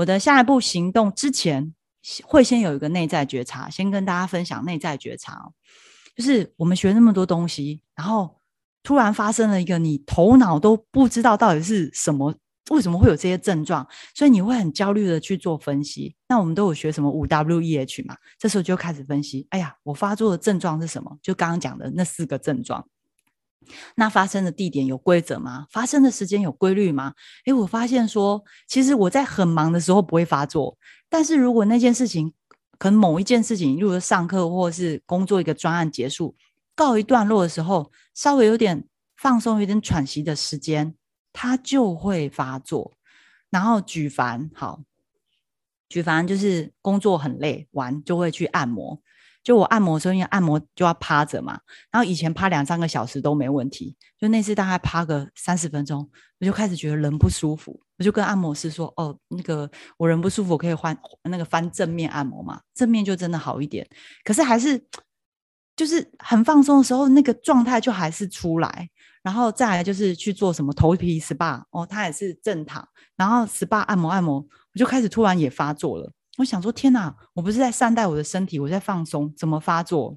我的下一步行动之前，会先有一个内在觉察，先跟大家分享内在觉察哦，就是我们学那么多东西，然后突然发生了一个你头脑都不知道到底是什么，为什么会有这些症状，所以你会很焦虑的去做分析。那我们都有学什么五 W E H 嘛？这时候就开始分析，哎呀，我发作的症状是什么？就刚刚讲的那四个症状。那发生的地点有规则吗？发生的时间有规律吗？诶，我发现说，其实我在很忙的时候不会发作，但是如果那件事情，可能某一件事情，例如上课或是工作一个专案结束，告一段落的时候，稍微有点放松、有点喘息的时间，它就会发作。然后举凡好，举凡就是工作很累，完就会去按摩。就我按摩的时候，因为按摩就要趴着嘛，然后以前趴两三个小时都没问题，就那次大概趴个三十分钟，我就开始觉得人不舒服，我就跟按摩师说：“哦，那个我人不舒服，可以换那个翻正面按摩嘛，正面就真的好一点。可是还是就是很放松的时候，那个状态就还是出来。然后再来就是去做什么头皮 SPA，哦，他也是正躺，然后 SPA 按摩按摩，我就开始突然也发作了。”我想说，天哪！我不是在善待我的身体，我在放松，怎么发作？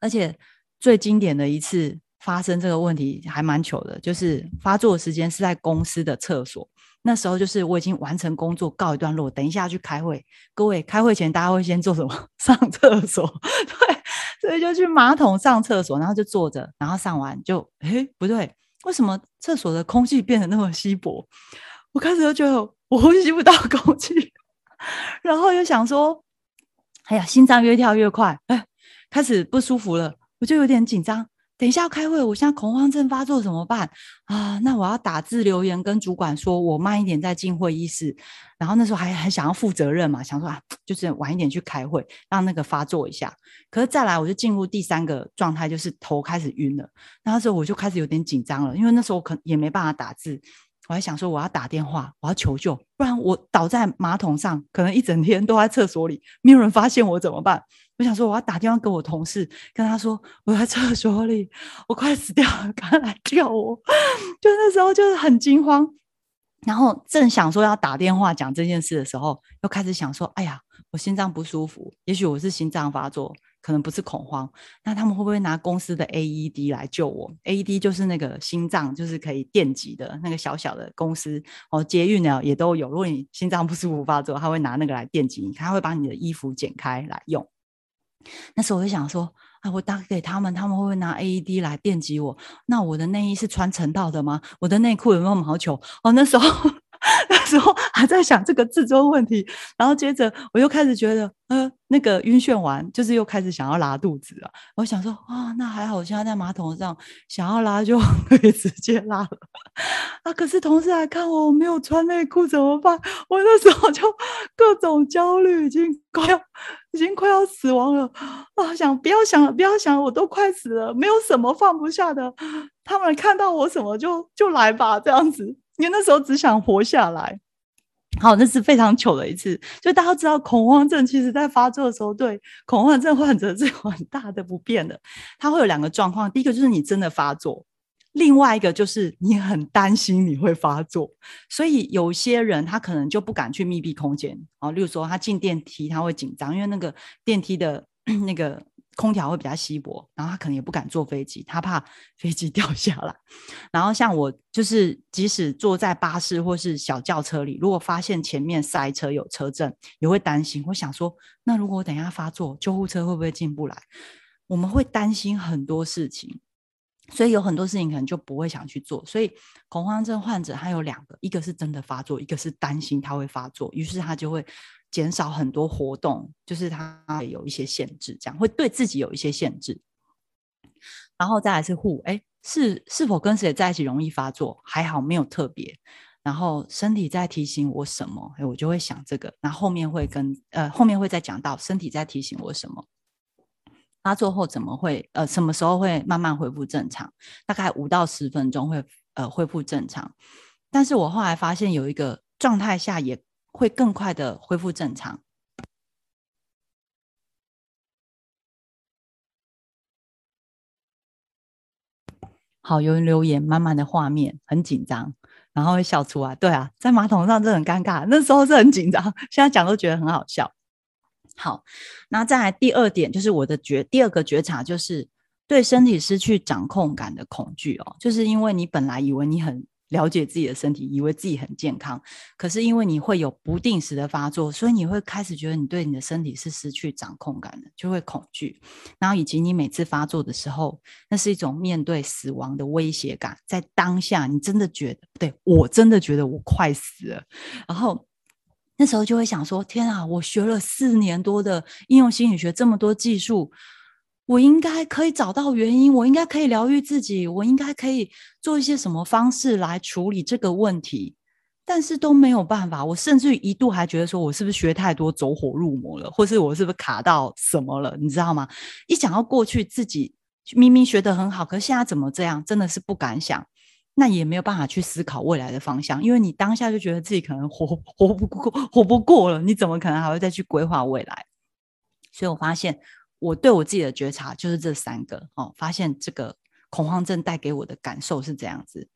而且最经典的一次发生这个问题还蛮糗的，就是发作的时间是在公司的厕所。那时候就是我已经完成工作，告一段落，等一下去开会。各位，开会前大家会先做什么？上厕所。对，所以就去马桶上厕所，然后就坐着，然后上完就，诶，不对，为什么厕所的空气变得那么稀薄？我开始就觉得我呼吸不到空气。然后又想说，哎呀，心脏越跳越快，哎，开始不舒服了，我就有点紧张。等一下要开会，我现在恐慌症发作怎么办啊？那我要打字留言跟主管说，我慢一点再进会议室。然后那时候还很想要负责任嘛，想说啊，就是晚一点去开会，让那个发作一下。可是再来，我就进入第三个状态，就是头开始晕了。那时候我就开始有点紧张了，因为那时候我可也没办法打字。我还想说，我要打电话，我要求救，不然我倒在马桶上，可能一整天都在厕所里，没有人发现我怎么办？我想说，我要打电话给我同事，跟他说我在厕所里，我快死掉了，赶快来救我！就那时候就是很惊慌，然后正想说要打电话讲这件事的时候，又开始想说，哎呀，我心脏不舒服，也许我是心脏发作。可能不是恐慌，那他们会不会拿公司的 AED 来救我？AED 就是那个心脏，就是可以电击的那个小小的公司哦，捷运呢也都有。如果你心脏不舒服发作，他会拿那个来电击你，他会把你的衣服剪开来用。那时候我就想说，啊，我打给他们，他们会不会拿 AED 来电击我？那我的内衣是穿成套的吗？我的内裤有没有毛球？哦，那时候。那时候还在想这个自尊问题，然后接着我又开始觉得，呃，那个晕眩完，就是又开始想要拉肚子了。我想说，啊，那还好，我现在在马桶上，想要拉就 可以直接拉了。啊，可是同事来看我，我没有穿内裤怎么办？我那时候就 各种焦虑，已经快要，已经快要死亡了。啊，想不要想了，不要想，我都快死了，没有什么放不下的。他们看到我什么就就来吧，这样子。因为那时候只想活下来，好，那是非常糗的一次。就大家知道，恐慌症其实在发作的时候，对恐慌症患者是有很大的不便的。他会有两个状况，第一个就是你真的发作，另外一个就是你很担心你会发作。所以有些人他可能就不敢去密闭空间，哦，例如说他进电梯他会紧张，因为那个电梯的 那个。空调会比较稀薄，然后他可能也不敢坐飞机，他怕 飞机掉下来。然后像我，就是即使坐在巴士或是小轿车里，如果发现前面塞车有车震，也会担心。我想说，那如果我等一下发作，救护车会不会进不来？我们会担心很多事情，所以有很多事情可能就不会想去做。所以恐慌症患者他有两个，一个是真的发作，一个是担心他会发作，于是他就会。减少很多活动，就是他有一些限制，这样会对自己有一些限制。然后再来是护，哎，是是否跟谁在一起容易发作？还好没有特别。然后身体在提醒我什么？哎，我就会想这个。那后面会跟呃后面会再讲到身体在提醒我什么？发作后怎么会呃什么时候会慢慢恢复正常？大概五到十分钟会呃恢复正常。但是我后来发现有一个状态下也。会更快的恢复正常。好，有人留言，满满的画面，很紧张。然后会笑出来。对啊，在马桶上真的很尴尬，那时候是很紧张，现在讲都觉得很好笑。好，那再来第二点，就是我的觉第二个觉察，就是对身体失去掌控感的恐惧哦，就是因为你本来以为你很。了解自己的身体，以为自己很健康，可是因为你会有不定时的发作，所以你会开始觉得你对你的身体是失去掌控感的，就会恐惧。然后以及你每次发作的时候，那是一种面对死亡的威胁感，在当下你真的觉得不，对我真的觉得我快死了。然后那时候就会想说：天啊，我学了四年多的应用心理学，这么多技术。我应该可以找到原因，我应该可以疗愈自己，我应该可以做一些什么方式来处理这个问题，但是都没有办法。我甚至一度还觉得说，我是不是学太多，走火入魔了，或是我是不是卡到什么了？你知道吗？一想到过去自己明明学得很好，可是现在怎么这样？真的是不敢想，那也没有办法去思考未来的方向，因为你当下就觉得自己可能活活不过，活不过了，你怎么可能还会再去规划未来？所以我发现。我对我自己的觉察就是这三个哦，发现这个恐慌症带给我的感受是这样子。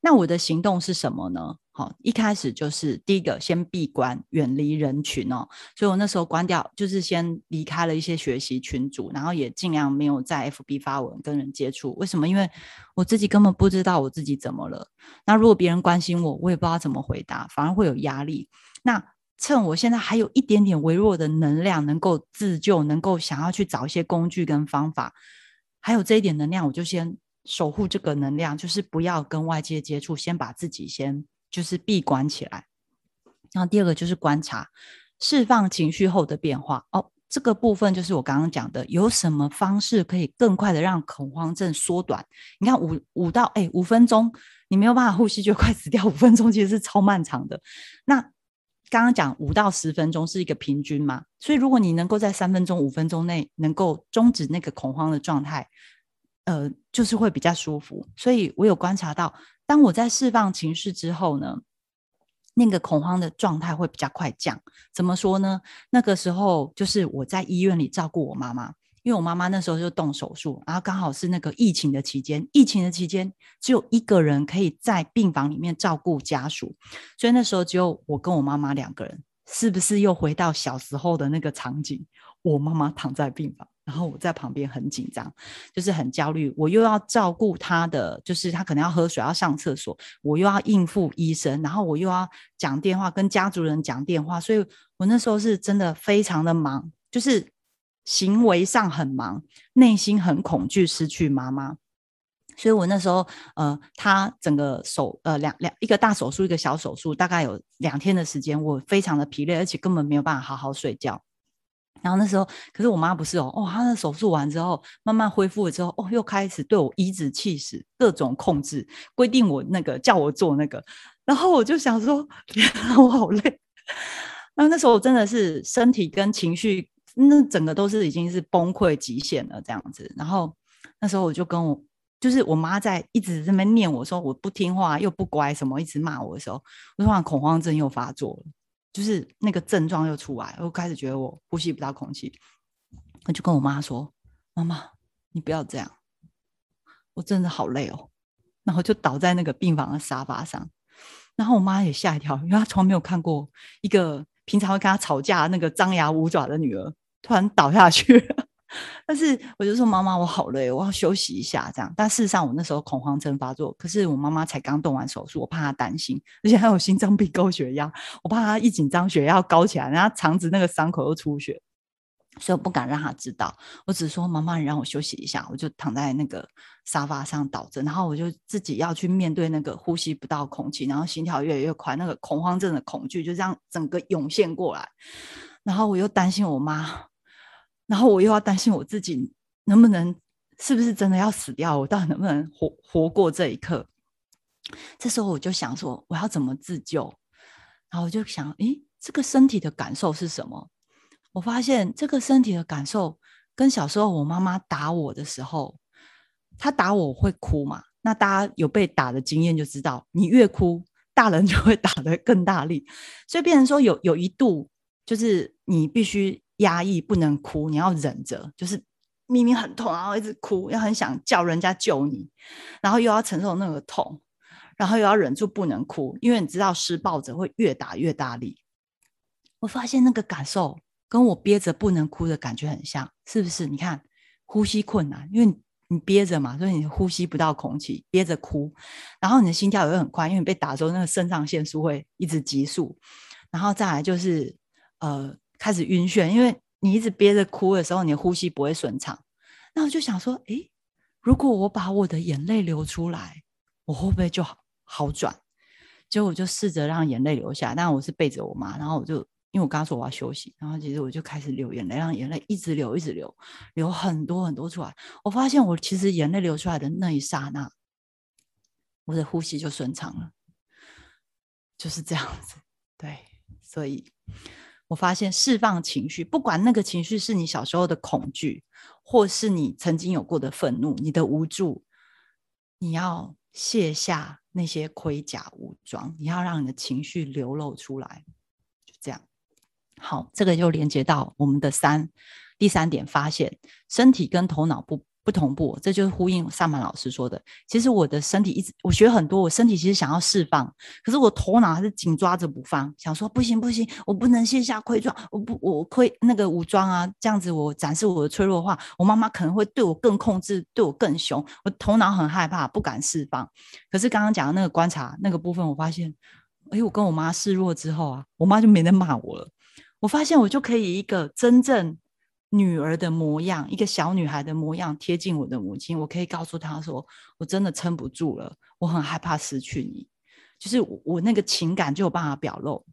那我的行动是什么呢？好，一开始就是第一个先闭关，远离人群哦。所以我那时候关掉，就是先离开了一些学习群组，然后也尽量没有在 FB 发文跟人接触。为什么？因为我自己根本不知道我自己怎么了。那如果别人关心我，我也不知道怎么回答，反而会有压力。那趁我现在还有一点点微弱的能量，能够自救，能够想要去找一些工具跟方法，还有这一点能量，我就先守护这个能量，就是不要跟外界接触，先把自己先就是闭关起来。然后第二个就是观察释放情绪后的变化。哦，这个部分就是我刚刚讲的，有什么方式可以更快的让恐慌症缩短？你看五五到哎五分钟，你没有办法呼吸就快死掉，五分钟其实是超漫长的。那刚刚讲五到十分钟是一个平均嘛，所以如果你能够在三分钟、五分钟内能够终止那个恐慌的状态，呃，就是会比较舒服。所以我有观察到，当我在释放情绪之后呢，那个恐慌的状态会比较快降。怎么说呢？那个时候就是我在医院里照顾我妈妈。因为我妈妈那时候就动手术，然后刚好是那个疫情的期间，疫情的期间只有一个人可以在病房里面照顾家属，所以那时候只有我跟我妈妈两个人。是不是又回到小时候的那个场景？我妈妈躺在病房，然后我在旁边很紧张，就是很焦虑。我又要照顾她的，就是她可能要喝水、要上厕所，我又要应付医生，然后我又要讲电话跟家族人讲电话，所以我那时候是真的非常的忙，就是。行为上很忙，内心很恐惧失去妈妈，所以我那时候，呃，他整个手，呃，两两一个大手术，一个小手术，大概有两天的时间，我非常的疲累，而且根本没有办法好好睡觉。然后那时候，可是我妈不是哦，哦，她的手术完之后，慢慢恢复了之后，哦，又开始对我颐指气使，各种控制，规定我那个叫我做那个，然后我就想说，我好累。那那时候我真的是身体跟情绪。那整个都是已经是崩溃极限了这样子，然后那时候我就跟我就是我妈在一直这边念我说我不听话又不乖什么，一直骂我的时候，我突然恐慌症又发作了，就是那个症状又出来，我开始觉得我呼吸不到空气，我就跟我妈说：“妈妈，你不要这样，我真的好累哦。”然后就倒在那个病房的沙发上，然后我妈也吓一跳，因为她从来没有看过一个平常会跟她吵架那个张牙舞爪的女儿。突然倒下去，但是我就说妈妈，我好累，我要休息一下。这样，但事实上我那时候恐慌症发作，可是我妈妈才刚动完手术，我怕她担心，而且还有心脏病、高血压，我怕她一紧张血压高起来，然后肠子那个伤口又出血，所以我不敢让她知道。我只说妈妈，你让我休息一下，我就躺在那个沙发上倒着，然后我就自己要去面对那个呼吸不到空气，然后心跳越来越快，那个恐慌症的恐惧就这样整个涌现过来，然后我又担心我妈。然后我又要担心我自己能不能，是不是真的要死掉？我到底能不能活活过这一刻？这时候我就想说，我要怎么自救？然后我就想，诶，这个身体的感受是什么？我发现这个身体的感受跟小时候我妈妈打我的时候，她打我会哭嘛？那大家有被打的经验就知道，你越哭，大人就会打得更大力。所以变成说，有有一度就是你必须。压抑不能哭，你要忍着，就是明明很痛，然后一直哭，又很想叫人家救你，然后又要承受那个痛，然后又要忍住不能哭，因为你知道施暴者会越打越大力。我发现那个感受跟我憋着不能哭的感觉很像，是不是？你看呼吸困难，因为你憋着嘛，所以你呼吸不到空气，憋着哭，然后你的心跳也会很快，因为你被打之后，那个肾上腺素会一直急速，然后再来就是呃开始晕眩，因为你一直憋着哭的时候，你的呼吸不会顺畅。那我就想说，诶，如果我把我的眼泪流出来，我会不会就好好转？结果我就试着让眼泪流下，但我是背着我妈，然后我就因为我刚刚说我要休息，然后其实我就开始流眼泪，让眼泪一直流，一直流，流很多很多出来。我发现我其实眼泪流出来的那一刹那，我的呼吸就顺畅了，就是这样子。对，所以我发现释放情绪，不管那个情绪是你小时候的恐惧。或是你曾经有过的愤怒，你的无助，你要卸下那些盔甲武装，你要让你的情绪流露出来，就这样。好，这个就连接到我们的三第三点，发现身体跟头脑不。不同步，这就是呼应萨满老师说的。其实我的身体一直我学很多，我身体其实想要释放，可是我头脑还是紧抓着不放，想说不行不行，我不能卸下盔装，我不我盔那个武装啊，这样子我展示我的脆弱的话，我妈妈可能会对我更控制，对我更凶。我头脑很害怕，不敢释放。可是刚刚讲的那个观察那个部分，我发现，哎，我跟我妈示弱之后啊，我妈就没得骂我了。我发现我就可以一个真正。女儿的模样，一个小女孩的模样，贴近我的母亲，我可以告诉她说：“我真的撑不住了，我很害怕失去你。”就是我那个情感就有办法表露，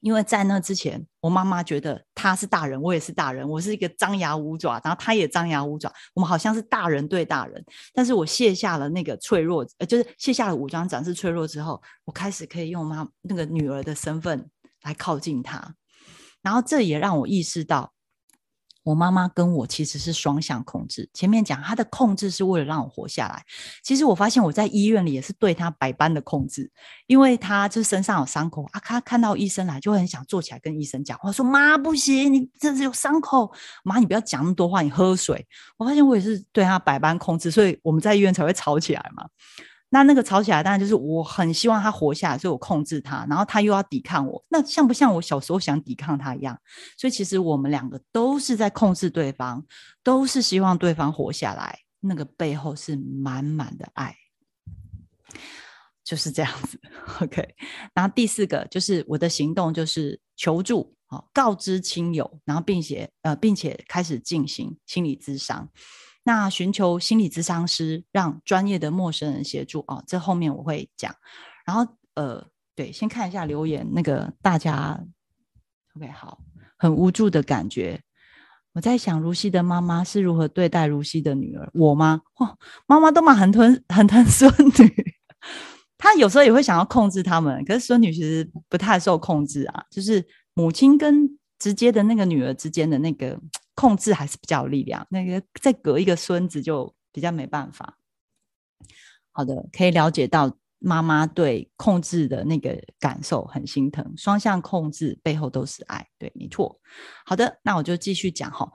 因为在那之前，我妈妈觉得她是大人，我也是大人，我是一个张牙舞爪，然后她也张牙舞爪，我们好像是大人对大人。但是我卸下了那个脆弱，呃，就是卸下了武装，展示脆弱之后，我开始可以用妈那个女儿的身份来靠近她，然后这也让我意识到。我妈妈跟我其实是双向控制。前面讲她的控制是为了让我活下来，其实我发现我在医院里也是对她百般的控制，因为她就身上有伤口啊，她看到医生来就很想坐起来跟医生讲话，说妈不行，你这是有伤口，妈你不要讲那么多话，你喝水。我发现我也是对她百般控制，所以我们在医院才会吵起来嘛。那那个吵起来，当然就是我很希望他活下来，所以我控制他，然后他又要抵抗我，那像不像我小时候想抵抗他一样？所以其实我们两个都是在控制对方，都是希望对方活下来，那个背后是满满的爱，就是这样子。OK，然后第四个就是我的行动就是求助，哦，告知亲友，然后并且呃，并且开始进行心理咨商。那寻求心理咨商师，让专业的陌生人协助哦，这后面我会讲。然后呃，对，先看一下留言，那个大家 OK 好，很无助的感觉。我在想，如熙的妈妈是如何对待如熙的女儿？我吗？哇，妈妈都蛮很疼很疼孙女，她有时候也会想要控制他们，可是孙女其实不太受控制啊，就是母亲跟直接的那个女儿之间的那个。控制还是比较有力量，那个再隔一个孙子就比较没办法。好的，可以了解到妈妈对控制的那个感受很心疼，双向控制背后都是爱，对，没错。好的，那我就继续讲哈。